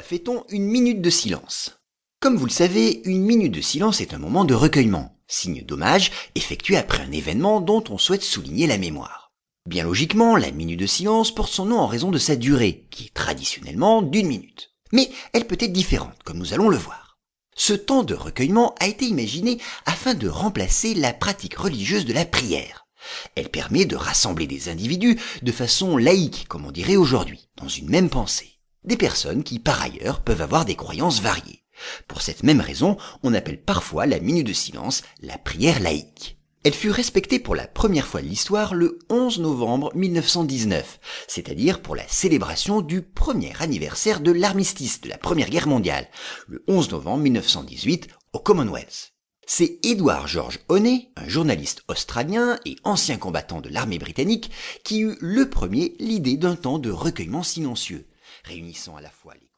Fait-on une minute de silence? Comme vous le savez, une minute de silence est un moment de recueillement, signe d'hommage effectué après un événement dont on souhaite souligner la mémoire. Bien logiquement, la minute de silence porte son nom en raison de sa durée, qui est traditionnellement d'une minute. Mais elle peut être différente, comme nous allons le voir. Ce temps de recueillement a été imaginé afin de remplacer la pratique religieuse de la prière. Elle permet de rassembler des individus de façon laïque, comme on dirait aujourd'hui, dans une même pensée des personnes qui par ailleurs peuvent avoir des croyances variées. Pour cette même raison, on appelle parfois la minute de silence la prière laïque. Elle fut respectée pour la première fois de l'histoire le 11 novembre 1919, c'est-à-dire pour la célébration du premier anniversaire de l'armistice de la Première Guerre mondiale, le 11 novembre 1918 au Commonwealth. C'est Edward George Honey, un journaliste australien et ancien combattant de l'armée britannique, qui eut le premier l'idée d'un temps de recueillement silencieux, réunissant à la fois les